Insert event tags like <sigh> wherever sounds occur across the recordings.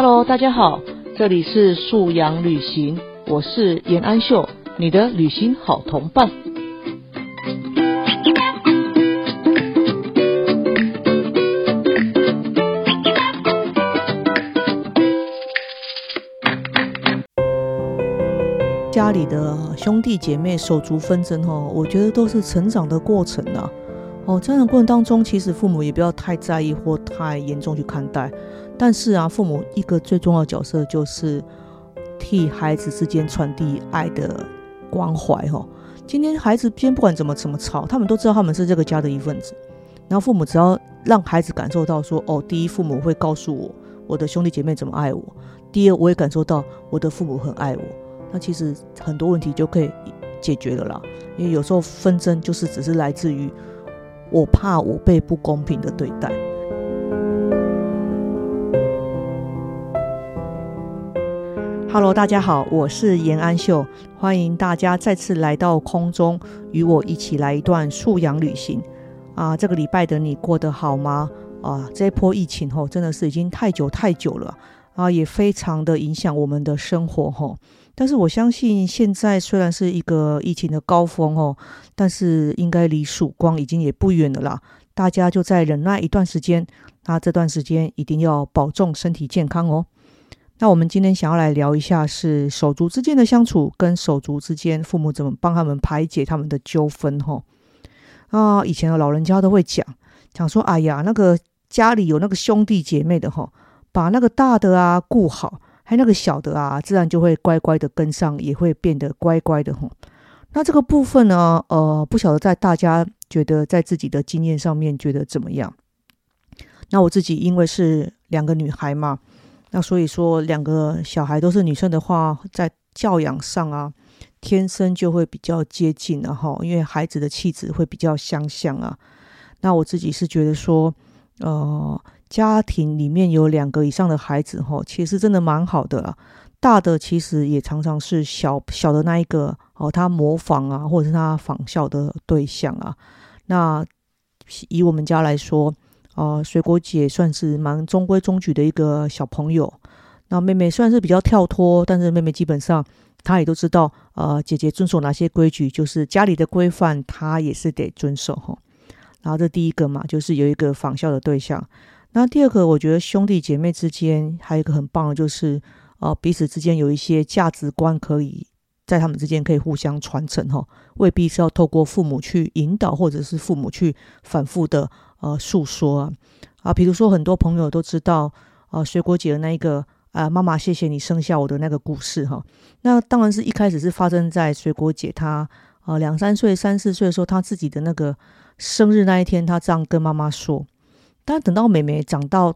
Hello，大家好，这里是素养旅行，我是严安秀，你的旅行好同伴。家里的兄弟姐妹手足纷争哦，我觉得都是成长的过程呐。哦，成长过程当中，其实父母也不要太在意或太严重去看待。但是啊，父母一个最重要的角色就是替孩子之间传递爱的关怀哈。今天孩子今天不管怎么怎么吵，他们都知道他们是这个家的一份子。然后父母只要让孩子感受到说，哦，第一，父母会告诉我我的兄弟姐妹怎么爱我；第二，我也感受到我的父母很爱我。那其实很多问题就可以解决了啦，因为有时候纷争就是只是来自于我怕我被不公平的对待。Hello，大家好，我是严安秀，欢迎大家再次来到空中，与我一起来一段素养旅行啊！这个礼拜的你过得好吗？啊，这一波疫情吼，真的是已经太久太久了啊，也非常的影响我们的生活吼。但是我相信，现在虽然是一个疫情的高峰哦，但是应该离曙光已经也不远了啦。大家就在忍耐一段时间，那这段时间一定要保重身体健康哦。那我们今天想要来聊一下，是手足之间的相处，跟手足之间父母怎么帮他们排解他们的纠纷哈。啊，以前的老人家都会讲讲说，哎呀，那个家里有那个兄弟姐妹的哈，把那个大的啊顾好。还那个小的啊，自然就会乖乖的跟上，也会变得乖乖的吼。那这个部分呢，呃，不晓得在大家觉得在自己的经验上面觉得怎么样？那我自己因为是两个女孩嘛，那所以说两个小孩都是女生的话，在教养上啊，天生就会比较接近了哈，因为孩子的气质会比较相像啊。那我自己是觉得说，呃。家庭里面有两个以上的孩子，哈，其实真的蛮好的啦。大的其实也常常是小小的那一个哦，他模仿啊，或者是他仿效的对象啊。那以我们家来说，呃，水果姐算是蛮中规中矩的一个小朋友。那妹妹虽然是比较跳脱，但是妹妹基本上她也都知道，呃，姐姐遵守哪些规矩，就是家里的规范，她也是得遵守哈。然后这第一个嘛，就是有一个仿效的对象。那第二个，我觉得兄弟姐妹之间还有一个很棒的，就是呃彼此之间有一些价值观，可以在他们之间可以互相传承哈，未必是要透过父母去引导，或者是父母去反复的呃诉说啊啊，比如说很多朋友都知道呃水果姐的那一个啊妈妈谢谢你生下我的那个故事哈，那当然是一开始是发生在水果姐她呃两三岁三四岁的时候，她自己的那个生日那一天，她这样跟妈妈说。但等到妹妹长到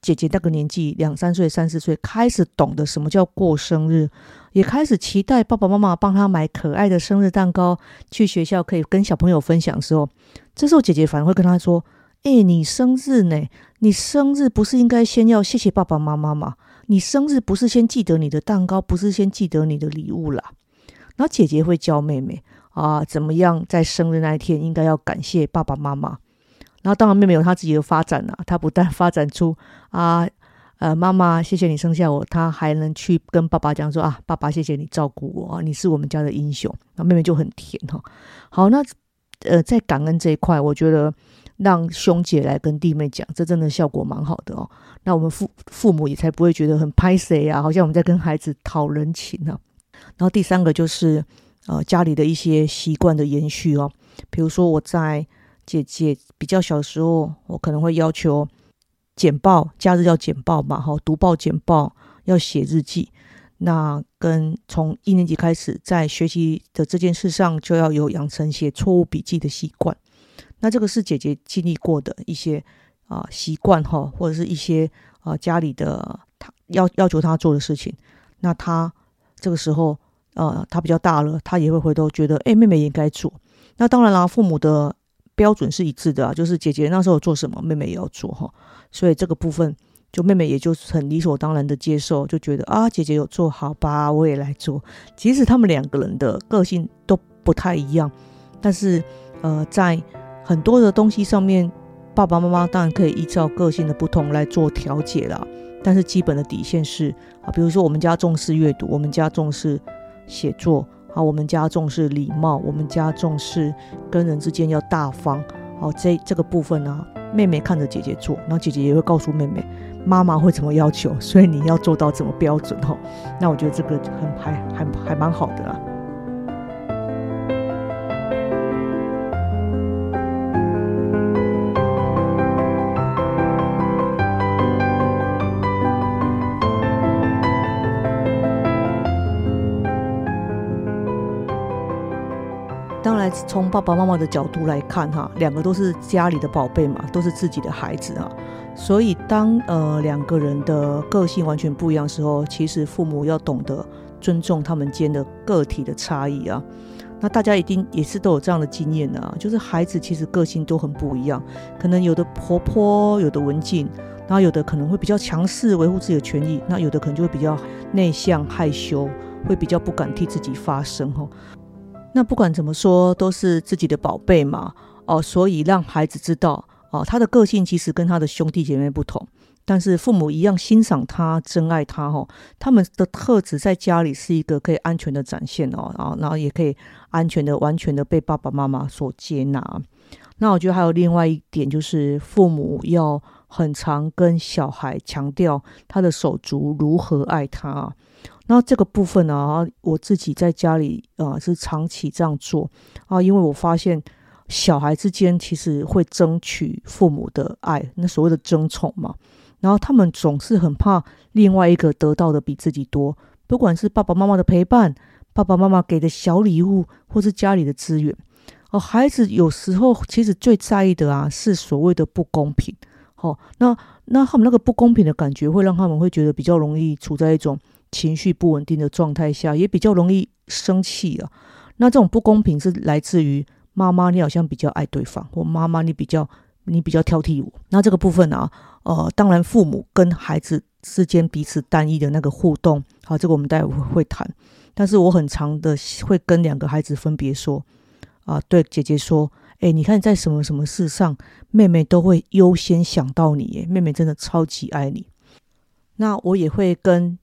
姐姐那个年纪，两三岁、三四岁，开始懂得什么叫过生日，也开始期待爸爸妈妈帮她买可爱的生日蛋糕，去学校可以跟小朋友分享的时候，这时候姐姐反而会跟她说：“哎，你生日呢？你生日不是应该先要谢谢爸爸妈妈吗？你生日不是先记得你的蛋糕，不是先记得你的礼物啦？”然后姐姐会教妹妹啊，怎么样在生日那一天应该要感谢爸爸妈妈。然后当然妹妹有她自己的发展了，她不但发展出啊呃妈妈谢谢你生下我，她还能去跟爸爸讲说啊爸爸谢谢你照顾我啊你是我们家的英雄，那妹妹就很甜哈。好，那呃在感恩这一块，我觉得让兄姐来跟弟妹讲，这真的效果蛮好的哦。那我们父父母也才不会觉得很拍谁啊，好像我们在跟孩子讨人情呢。然后第三个就是呃家里的一些习惯的延续哦，比如说我在。姐姐比较小的时候，我可能会要求简报，假日要简报嘛，哈，读报简报要写日记。那跟从一年级开始，在学习的这件事上，就要有养成写错误笔记的习惯。那这个是姐姐经历过的一些啊习惯哈，或者是一些啊家里的他要要求他做的事情。那他这个时候呃，他比较大了，他也会回头觉得，哎，妹妹也应该做。那当然啦，父母的。标准是一致的啊，就是姐姐那时候做什么，妹妹也要做哈，所以这个部分就妹妹也就很理所当然的接受，就觉得啊，姐姐有做好吧，我也来做。即使他们两个人的个性都不太一样，但是呃，在很多的东西上面爸爸妈妈当然可以依照个性的不同来做调解啦。但是基本的底线是啊，比如说我们家重视阅读，我们家重视写作，啊，我们家重视礼貌，我们家重视跟人之间要大方。哦，这这个部分呢，妹妹看着姐姐做，然后姐姐也会告诉妹妹，妈妈会怎么要求，所以你要做到怎么标准哦。那我觉得这个很还还还蛮好的啦。从爸爸妈妈的角度来看，哈，两个都是家里的宝贝嘛，都是自己的孩子啊。所以，当呃两个人的个性完全不一样的时候，其实父母要懂得尊重他们间的个体的差异啊。那大家一定也是都有这样的经验啊，就是孩子其实个性都很不一样，可能有的活泼，有的文静，然后有的可能会比较强势，维护自己的权益，那有的可能就会比较内向害羞，会比较不敢替自己发声哈。那不管怎么说，都是自己的宝贝嘛，哦，所以让孩子知道，哦，他的个性其实跟他的兄弟姐妹不同，但是父母一样欣赏他、珍爱他，哈，他们的特质在家里是一个可以安全的展现哦，啊，然后也可以安全的、完全的被爸爸妈妈所接纳。那我觉得还有另外一点，就是父母要很常跟小孩强调他的手足如何爱他。那这个部分呢，我自己在家里啊是长期这样做啊，因为我发现小孩之间其实会争取父母的爱，那所谓的争宠嘛。然后他们总是很怕另外一个得到的比自己多，不管是爸爸妈妈的陪伴、爸爸妈妈给的小礼物，或是家里的资源。哦，孩子有时候其实最在意的啊是所谓的不公平。好，那那他们那个不公平的感觉，会让他们会觉得比较容易处在一种。情绪不稳定的状态下，也比较容易生气啊。那这种不公平是来自于妈妈，你好像比较爱对方，或妈妈你比较你比较挑剔我。那这个部分啊，呃，当然父母跟孩子之间彼此单一的那个互动，好，这个我们待会会谈。但是我很常的会跟两个孩子分别说啊，对姐姐说，哎，你看在什么什么事上，妹妹都会优先想到你，妹妹真的超级爱你。那我也会跟。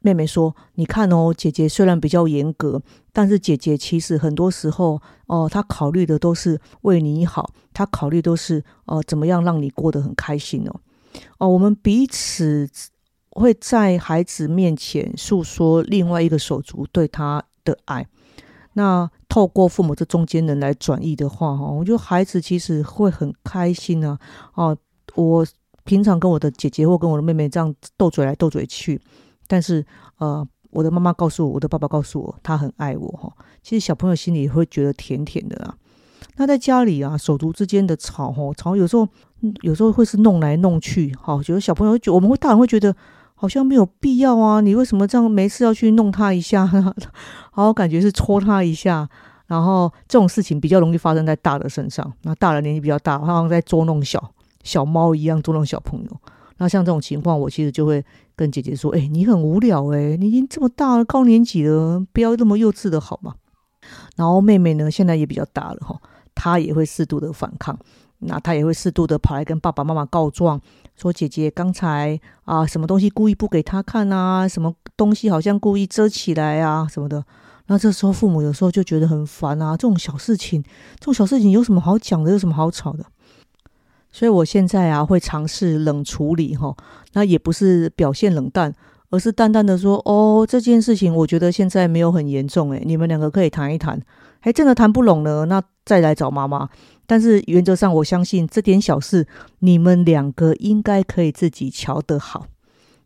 妹妹说：“你看哦，姐姐虽然比较严格，但是姐姐其实很多时候哦，她考虑的都是为你好，她考虑都是呃怎么样让你过得很开心哦。哦，我们彼此会在孩子面前诉说另外一个手足对他的爱。那透过父母这中间人来转译的话，哈，我觉得孩子其实会很开心啊。哦，我平常跟我的姐姐或跟我的妹妹这样斗嘴来斗嘴去。”但是，呃，我的妈妈告诉我，我的爸爸告诉我，他很爱我哈。其实小朋友心里也会觉得甜甜的啊。那在家里啊，手足之间的吵吼，吵有时候，有时候会是弄来弄去，哈，觉得小朋友觉，我们会大人会觉得好像没有必要啊。你为什么这样没事要去弄他一下？<laughs> 好，感觉是戳他一下。然后这种事情比较容易发生在大的身上。那大人年纪比较大，好像在捉弄小小猫一样捉弄小朋友。那像这种情况，我其实就会跟姐姐说：“哎，你很无聊哎，你已经这么大了，高年级了，不要那么幼稚的好吗？”然后妹妹呢，现在也比较大了哈，她也会适度的反抗，那她也会适度的跑来跟爸爸妈妈告状，说姐姐刚才啊，什么东西故意不给她看啊，什么东西好像故意遮起来啊什么的。那这时候父母有时候就觉得很烦啊，这种小事情，这种小事情有什么好讲的，有什么好吵的？所以我现在啊会尝试冷处理哈，那也不是表现冷淡，而是淡淡的说哦这件事情我觉得现在没有很严重诶，你们两个可以谈一谈，还真的谈不拢了，那再来找妈妈。但是原则上我相信这点小事你们两个应该可以自己瞧得好。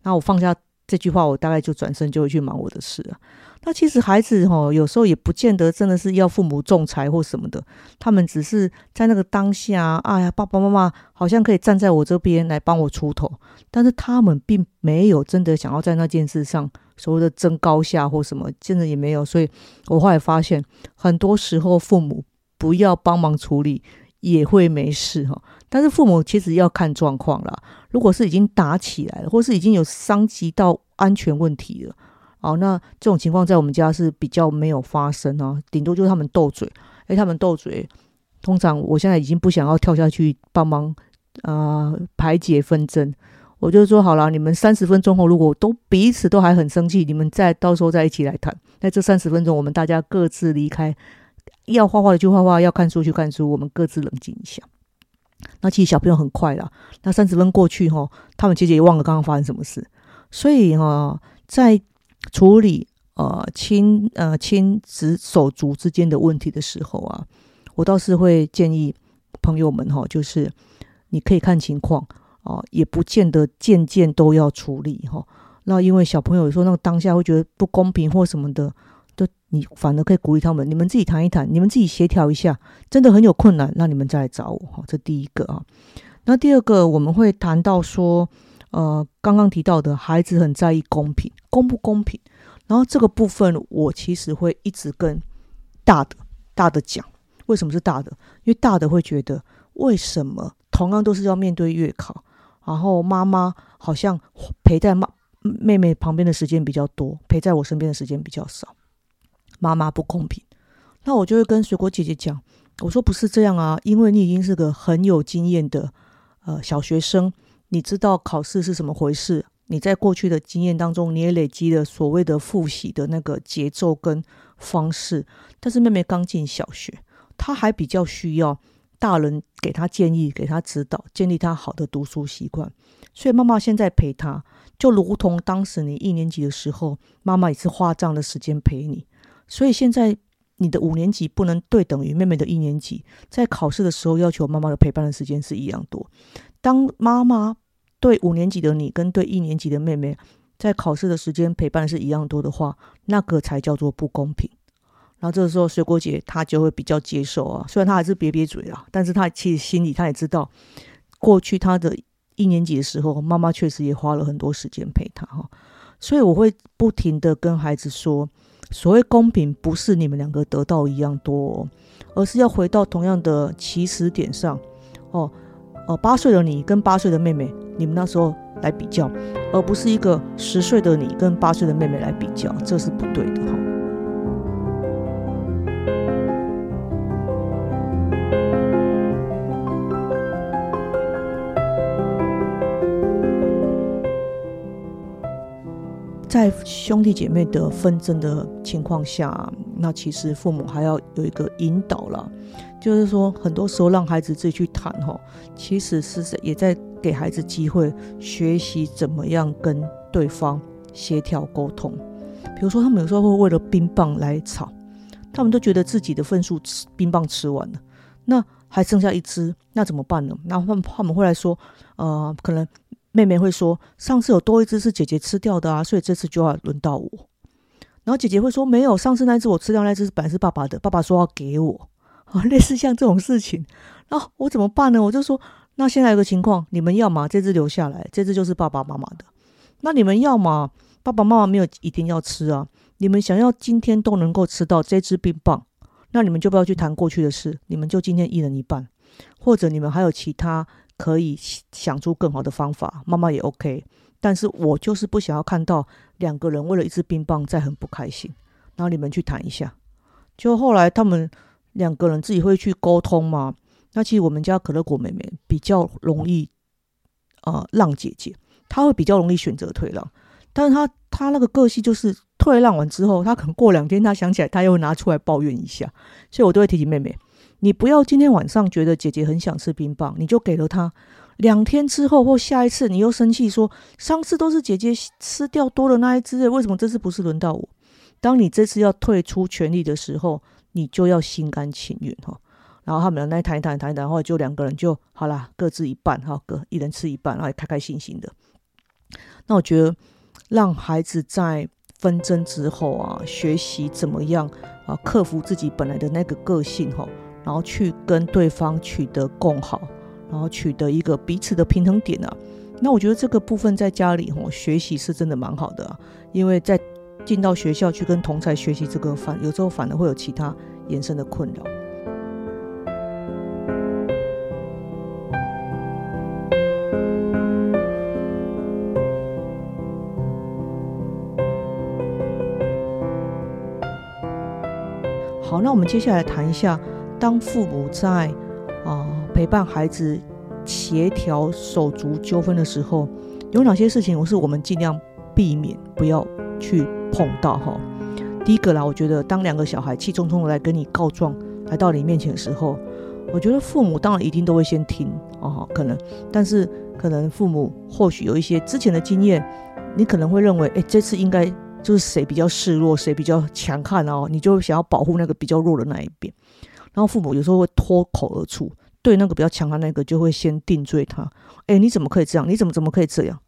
那我放下这句话，我大概就转身就会去忙我的事了。那其实孩子哈，有时候也不见得真的是要父母仲裁或什么的，他们只是在那个当下，哎呀，爸爸妈妈好像可以站在我这边来帮我出头，但是他们并没有真的想要在那件事上所谓的争高下或什么，真的也没有。所以我后来发现，很多时候父母不要帮忙处理也会没事哈，但是父母其实要看状况啦。如果是已经打起来了，或是已经有伤及到安全问题了。哦，那这种情况在我们家是比较没有发生啊，顶多就是他们斗嘴。诶，他们斗嘴，通常我现在已经不想要跳下去帮忙呃排解纷争。我就说好了，你们三十分钟后如果都彼此都还很生气，你们再到时候再一起来谈。那这三十分钟，我们大家各自离开，要画画的就画画，要看书去看书，我们各自冷静一下。那其实小朋友很快啦，那三十分过去哈，他们其实也忘了刚刚发生什么事。所以哈，在处理呃亲呃亲子手足之间的问题的时候啊，我倒是会建议朋友们哈，就是你可以看情况。哦，也不见得件件都要处理哈。那因为小朋友有时候那个当下会觉得不公平或什么的，就你反而可以鼓励他们，你们自己谈一谈，你们自己协调一下。真的很有困难，那你们再来找我哈。这第一个啊。那第二个我们会谈到说，呃，刚刚提到的孩子很在意公平，公不公平？然后这个部分我其实会一直跟大的大的讲，为什么是大的？因为大的会觉得，为什么同样都是要面对月考？然后妈妈好像陪在妈妹妹旁边的时间比较多，陪在我身边的时间比较少，妈妈不公平。那我就会跟水果姐姐讲，我说不是这样啊，因为你已经是个很有经验的呃小学生，你知道考试是什么回事，你在过去的经验当中，你也累积了所谓的复习的那个节奏跟方式。但是妹妹刚进小学，她还比较需要。大人给她建议，给她指导，建立她好的读书习惯。所以妈妈现在陪她，就如同当时你一年级的时候，妈妈也是花这样的时间陪你。所以现在你的五年级不能对等于妹妹的一年级，在考试的时候要求妈妈的陪伴的时间是一样多。当妈妈对五年级的你跟对一年级的妹妹在考试的时间陪伴是一样多的话，那个才叫做不公平。然后这个时候，水果姐她就会比较接受啊，虽然她还是瘪瘪嘴啊，但是她其实心里她也知道，过去她的一年级的时候，妈妈确实也花了很多时间陪她哈，所以我会不停的跟孩子说，所谓公平不是你们两个得到一样多，而是要回到同样的起始点上哦哦，八岁的你跟八岁的妹妹，你们那时候来比较，而不是一个十岁的你跟八岁的妹妹来比较，这是不对的哈。在兄弟姐妹的纷争的情况下，那其实父母还要有一个引导了，就是说，很多时候让孩子自己去谈哈，其实是也在给孩子机会学习怎么样跟对方协调沟通。比如说，他们有时候会为了冰棒来吵，他们都觉得自己的份数吃冰棒吃完了，那还剩下一支，那怎么办呢？那他们他们会来说，呃，可能。妹妹会说：“上次有多一只是姐姐吃掉的啊，所以这次就要轮到我。”然后姐姐会说：“没有，上次那只我吃掉那只本来是爸爸的，爸爸说要给我。”啊，类似像这种事情，那我怎么办呢？我就说：“那现在有个情况，你们要么这只留下来，这只就是爸爸妈妈的。那你们要么爸爸妈妈没有一定要吃啊，你们想要今天都能够吃到这只冰棒，那你们就不要去谈过去的事，你们就今天一人一半，或者你们还有其他。”可以想出更好的方法，妈妈也 OK，但是我就是不想要看到两个人为了一支冰棒在很不开心。然后你们去谈一下，就后来他们两个人自己会去沟通嘛。那其实我们家可乐果妹妹比较容易呃让姐姐，她会比较容易选择退让，但是她她那个个性就是退让完之后，她可能过两天她想起来，她又拿出来抱怨一下，所以我都会提醒妹妹。你不要今天晚上觉得姐姐很想吃冰棒，你就给了她。两天之后或下一次，你又生气说上次都是姐姐吃掉多了那一只，为什么这次不是轮到我？当你这次要退出权力的时候，你就要心甘情愿哈。然后他们来谈一谈，谈一谈，然后就两个人就好啦，各自一半哈，各一人吃一半，然后开开心心的。那我觉得让孩子在纷争之后啊，学习怎么样啊，克服自己本来的那个个性哈。然后去跟对方取得共好，然后取得一个彼此的平衡点啊。那我觉得这个部分在家里吼学习是真的蛮好的啊，因为在进到学校去跟同才学习这个反，有时候反而会有其他延伸的困扰。好，那我们接下来谈一下。当父母在啊陪伴孩子协调手足纠纷的时候，有哪些事情我是我们尽量避免不要去碰到哈？第一个啦，我觉得当两个小孩气冲冲的来跟你告状，来到你面前的时候，我觉得父母当然一定都会先听哦，可能，但是可能父母或许有一些之前的经验，你可能会认为，哎，这次应该就是谁比较示弱，谁比较强悍哦，你就想要保护那个比较弱的那一边，然后父母有时候会脱口而出，对那个比较强悍那个就会先定罪他，哎，你怎么可以这样？你怎么怎么可以这样？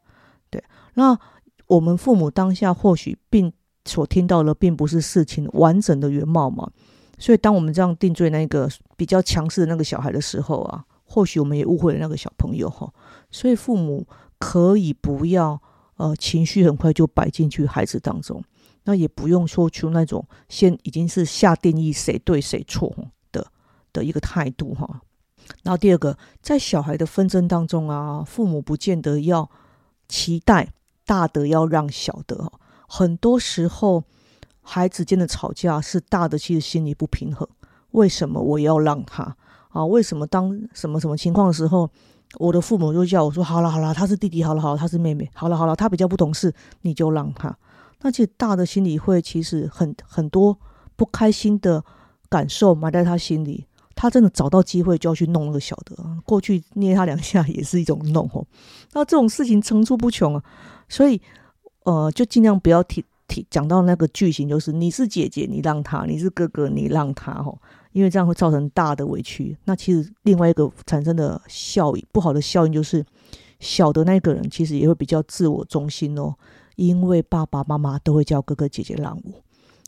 对，那我们父母当下或许并。所听到的并不是事情完整的原貌嘛，所以当我们这样定罪那个比较强势的那个小孩的时候啊，或许我们也误会了那个小朋友哈。所以父母可以不要呃情绪很快就摆进去孩子当中，那也不用说出那种先已经是下定义谁对谁错的一个态度哈。然后第二个，在小孩的纷争当中啊，父母不见得要期待大的要让小的哈。很多时候，孩子间的吵架是大的，其实心里不平衡。为什么我要让他啊？为什么当什么什么情况的时候，我的父母就叫我说：“好了好了，他是弟弟，好了好了，他是妹妹，好了好了，他比较不懂事，你就让他。”那其实大的心里会其实很很多不开心的感受埋在他心里。他真的找到机会就要去弄那个小的，过去捏他两下也是一种弄哦。那这种事情层出不穷啊，所以。呃，就尽量不要提提讲到那个句型，就是你是姐姐，你让他；你是哥哥，你让他。哦，因为这样会造成大的委屈。那其实另外一个产生的效应，不好的效应就是，小的那个人其实也会比较自我中心哦。因为爸爸妈妈都会叫哥哥姐姐让我，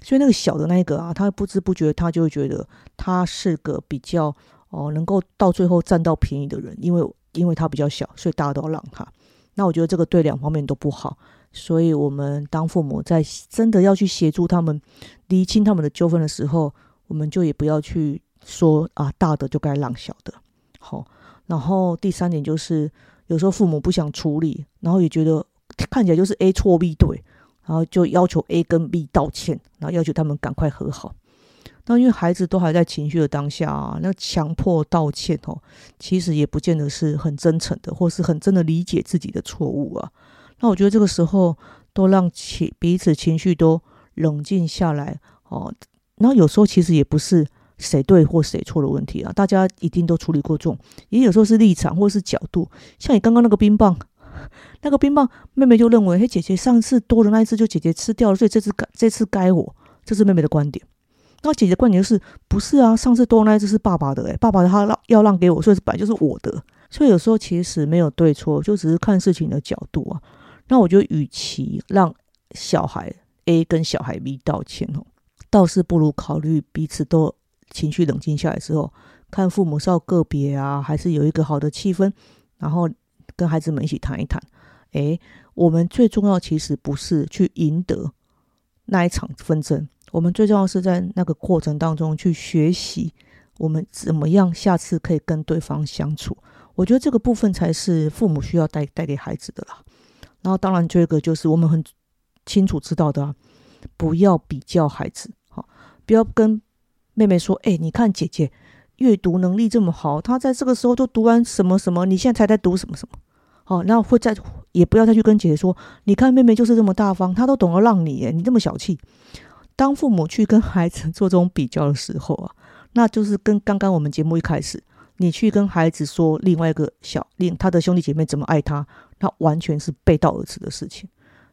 所以那个小的那一个啊，他不知不觉他就会觉得他是个比较哦能够到最后占到便宜的人，因为因为他比较小，所以大家都要让他。那我觉得这个对两方面都不好。所以，我们当父母在真的要去协助他们厘清他们的纠纷的时候，我们就也不要去说啊，大的就该让小的。好，然后第三点就是，有时候父母不想处理，然后也觉得看起来就是 A 错 B 对，然后就要求 A 跟 B 道歉，然后要求他们赶快和好。那因为孩子都还在情绪的当下啊，那强迫道歉哦，其实也不见得是很真诚的，或是很真的理解自己的错误啊。那我觉得这个时候都让情彼此情绪都冷静下来哦。然后有时候其实也不是谁对或谁错的问题啊，大家一定都处理过重，也有时候是立场或者是角度。像你刚刚那个冰棒，<laughs> 那个冰棒妹妹就认为，嘿，姐姐上次多的那一次就姐姐吃掉了，所以这次该这次该我，这是妹妹的观点。那姐姐观点就是，不是啊，上次多的那一次是爸爸的，诶，爸爸他让要让给我，所以本来就是我的。所以有时候其实没有对错，就只是看事情的角度啊。那我觉得，与其让小孩 A 跟小孩 B 道歉哦，倒是不如考虑彼此都情绪冷静下来之后，看父母是要个别啊，还是有一个好的气氛，然后跟孩子们一起谈一谈。诶，我们最重要其实不是去赢得那一场纷争，我们最重要是在那个过程当中去学习，我们怎么样下次可以跟对方相处。我觉得这个部分才是父母需要带带给孩子的啦。然后，当然，这个就是我们很清楚知道的啊，不要比较孩子，好，不要跟妹妹说，哎，你看姐姐阅读能力这么好，她在这个时候都读完什么什么，你现在才在读什么什么，好，那会再也不要再去跟姐姐说，你看妹妹就是这么大方，她都懂得让你，你这么小气。当父母去跟孩子 <laughs> 做这种比较的时候啊，那就是跟刚刚我们节目一开始。你去跟孩子说另外一个小另他的兄弟姐妹怎么爱他，那完全是背道而驰的事情。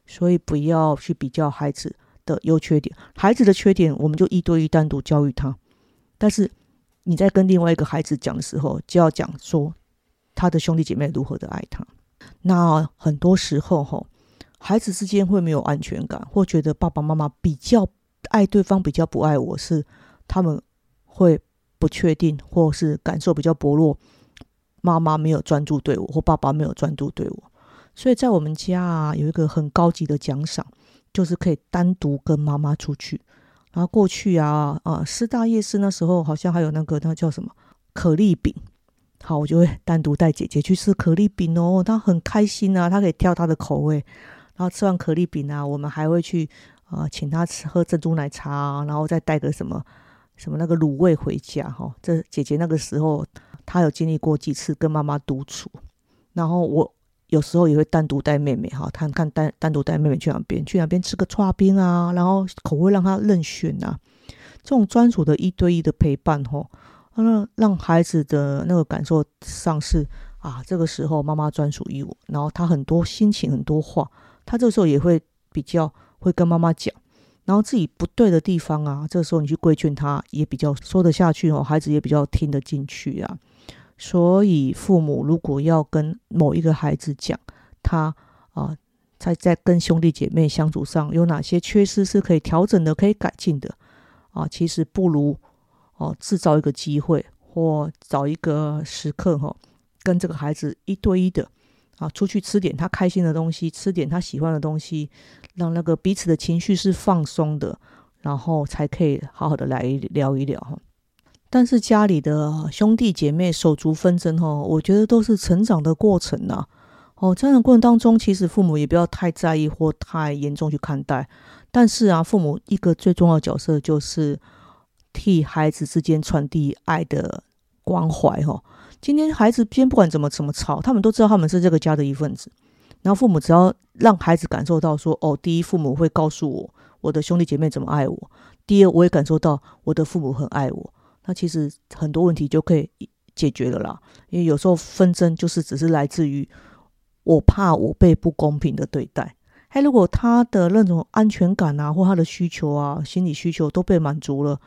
所以不要去比较孩子的优缺点，孩子的缺点我们就一对一单独教育他。但是你在跟另外一个孩子讲的时候，就要讲说他的兄弟姐妹如何的爱他。那很多时候哈，孩子之间会没有安全感，或觉得爸爸妈妈比较爱对方，比较不爱我，是他们会。不确定，或是感受比较薄弱，妈妈没有专注对我，或爸爸没有专注对我，所以在我们家啊，有一个很高级的奖赏，就是可以单独跟妈妈出去。然后过去啊啊，师大夜市那时候好像还有那个那叫什么可丽饼，好，我就会单独带姐姐去吃可丽饼哦，她很开心啊，她可以挑她的口味。然后吃完可丽饼啊，我们还会去啊，请她吃喝珍珠奶茶，然后再带个什么。什么那个卤味回家哈？这姐姐那个时候她有经历过几次跟妈妈独处，然后我有时候也会单独带妹妹哈，他看单单独带妹妹去哪边，去哪边吃个串冰啊，然后口味让她任选啊，这种专属的一对一的陪伴哈，那让孩子的那个感受上是啊，这个时候妈妈专属于我，然后他很多心情很多话，他这时候也会比较会跟妈妈讲。然后自己不对的地方啊，这时候你去规劝他，也比较说得下去哦，孩子也比较听得进去啊。所以父母如果要跟某一个孩子讲，他啊，在在跟兄弟姐妹相处上有哪些缺失是可以调整的、可以改进的啊，其实不如哦制造一个机会或找一个时刻哈，跟这个孩子一对一的。啊，出去吃点他开心的东西，吃点他喜欢的东西，让那个彼此的情绪是放松的，然后才可以好好的来聊一聊哈。但是家里的兄弟姐妹手足纷争哈，我觉得都是成长的过程呐。哦，成长过程当中，其实父母也不要太在意或太严重去看待。但是啊，父母一个最重要的角色就是替孩子之间传递爱的关怀哈。今天孩子今天不管怎么怎么吵，他们都知道他们是这个家的一份子。然后父母只要让孩子感受到说，哦，第一，父母会告诉我我的兄弟姐妹怎么爱我；第二，我也感受到我的父母很爱我。那其实很多问题就可以解决了啦。因为有时候纷争就是只是来自于我怕我被不公平的对待。哎，如果他的那种安全感啊，或他的需求啊，心理需求都被满足了。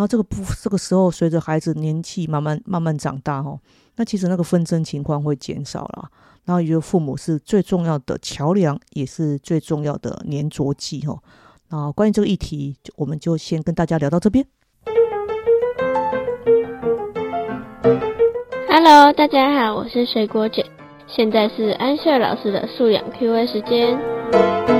然后这个不，这个时候随着孩子年纪慢慢慢慢长大哦，那其实那个纷争情况会减少了。然后也就父母是最重要的桥梁，也是最重要的粘着剂哦。那关于这个议题，我们就先跟大家聊到这边。Hello，大家好，我是水果姐，现在是安秀老师的素养 Q&A 时间。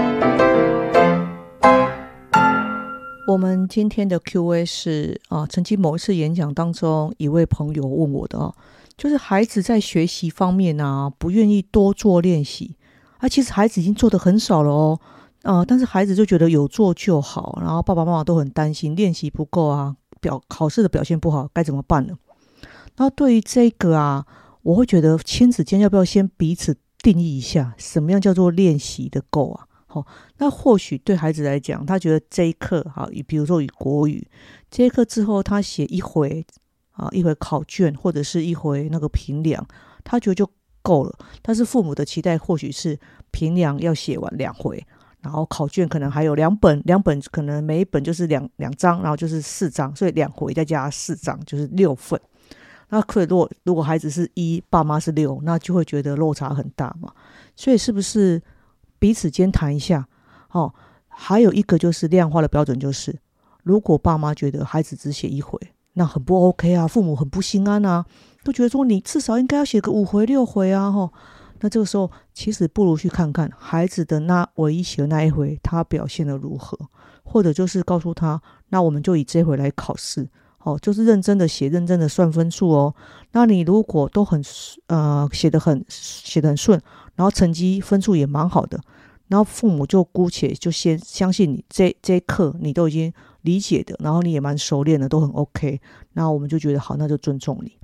我们今天的 Q&A 是啊，曾经某一次演讲当中，一位朋友问我的哦，就是孩子在学习方面啊，不愿意多做练习，啊，其实孩子已经做的很少了哦，啊，但是孩子就觉得有做就好，然后爸爸妈妈都很担心练习不够啊，表考试的表现不好，该怎么办呢？那对于这个啊，我会觉得亲子间要不要先彼此定义一下，什么样叫做练习的够啊？好，那或许对孩子来讲，他觉得这一课，好，比如说以国语这一课之后，他写一回啊，一回考卷或者是一回那个评量，他觉得就够了。但是父母的期待或许是评量要写完两回，然后考卷可能还有两本，两本可能每一本就是两两张，然后就是四张，所以两回再加四张就是六份。那可如果如果孩子是一，爸妈是六，那就会觉得落差很大嘛。所以是不是？彼此间谈一下，哦，还有一个就是量化的标准，就是如果爸妈觉得孩子只写一回，那很不 OK 啊，父母很不心安啊，都觉得说你至少应该要写个五回六回啊，吼，那这个时候其实不如去看看孩子的那唯一写的那一回，他表现的如何，或者就是告诉他，那我们就以这回来考试，哦，就是认真的写，认真的算分数哦。那你如果都很呃写的很写的很顺。然后成绩分数也蛮好的，然后父母就姑且就先相信你这这一课你都已经理解的，然后你也蛮熟练的，都很 OK。那我们就觉得好，那就尊重你。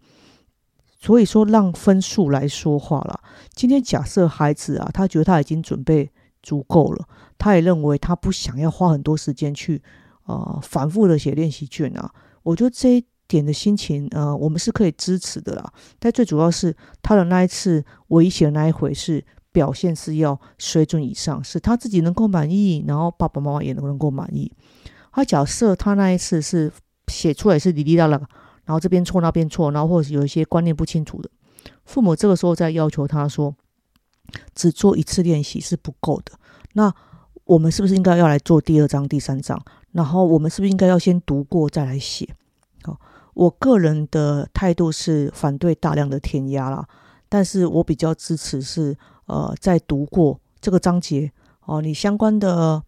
所以说让分数来说话了。今天假设孩子啊，他觉得他已经准备足够了，他也认为他不想要花很多时间去呃反复的写练习卷啊。我觉得这点的心情，呃，我们是可以支持的啦。但最主要是他的那一次危险的那一回是表现是要水准以上，是他自己能够满意，然后爸爸妈妈也能够满意。他假设他那一次是写出来是滴滴答答，然后这边错那边错，然后或者有一些观念不清楚的，父母这个时候在要求他说只做一次练习是不够的。那我们是不是应该要来做第二章、第三章？然后我们是不是应该要先读过再来写？好。我个人的态度是反对大量的填鸭啦，但是我比较支持是，呃，在读过这个章节哦，你相关的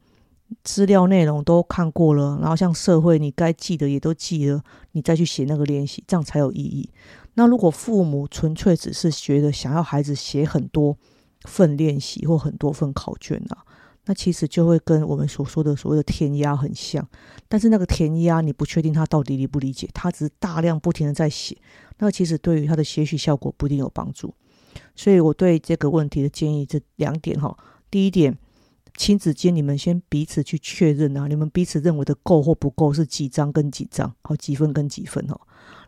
资料内容都看过了，然后像社会你该记的也都记了，你再去写那个练习，这样才有意义。那如果父母纯粹只是觉得想要孩子写很多份练习或很多份考卷啊，那其实就会跟我们所说的所谓的填鸭很像。但是那个填鸭，你不确定他到底理不理解，他只是大量不停的在写，那其实对于他的学习效果不一定有帮助。所以我对这个问题的建议这两点哈，第一点，亲子间你们先彼此去确认啊，你们彼此认为的够或不够是几张跟几张，好几分跟几分哦，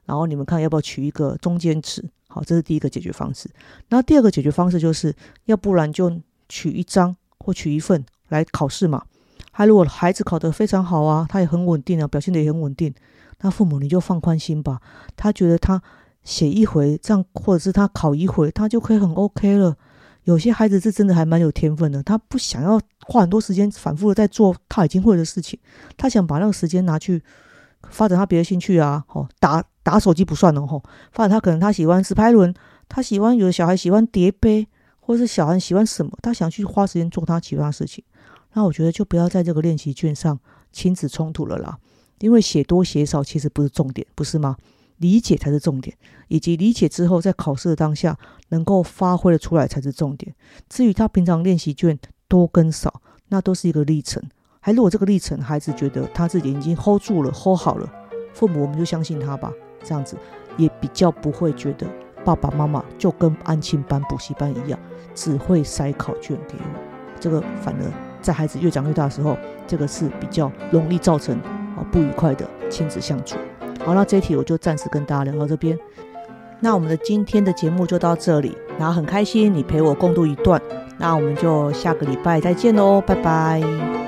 然后你们看要不要取一个中间值，好，这是第一个解决方式。那第二个解决方式就是，要不然就取一张或取一份来考试嘛。他如果孩子考得非常好啊，他也很稳定啊，表现得也很稳定，那父母你就放宽心吧。他觉得他写一回这样，或者是他考一回，他就可以很 OK 了。有些孩子是真的还蛮有天分的，他不想要花很多时间反复的在做他已经会的事情，他想把那个时间拿去发展他别的兴趣啊。哦，打打手机不算哦，吼，发展他可能他喜欢直拍轮，他喜欢有的小孩喜欢叠杯，或者是小孩喜欢什么，他想去花时间做他其他事情。那我觉得就不要在这个练习卷上亲子冲突了啦，因为写多写少其实不是重点，不是吗？理解才是重点，以及理解之后在考试的当下能够发挥的出来才是重点。至于他平常练习卷多跟少，那都是一个历程。还如果这个历程孩子觉得他自己已经 hold 住了，hold 好了，父母我们就相信他吧，这样子也比较不会觉得爸爸妈妈就跟安亲班、补习班一样，只会塞考卷给我，这个反而。在孩子越长越大的时候，这个是比较容易造成啊不愉快的亲子相处。好，那这一题我就暂时跟大家聊到这边。那我们的今天的节目就到这里，然后很开心你陪我共度一段，那我们就下个礼拜再见喽，拜拜。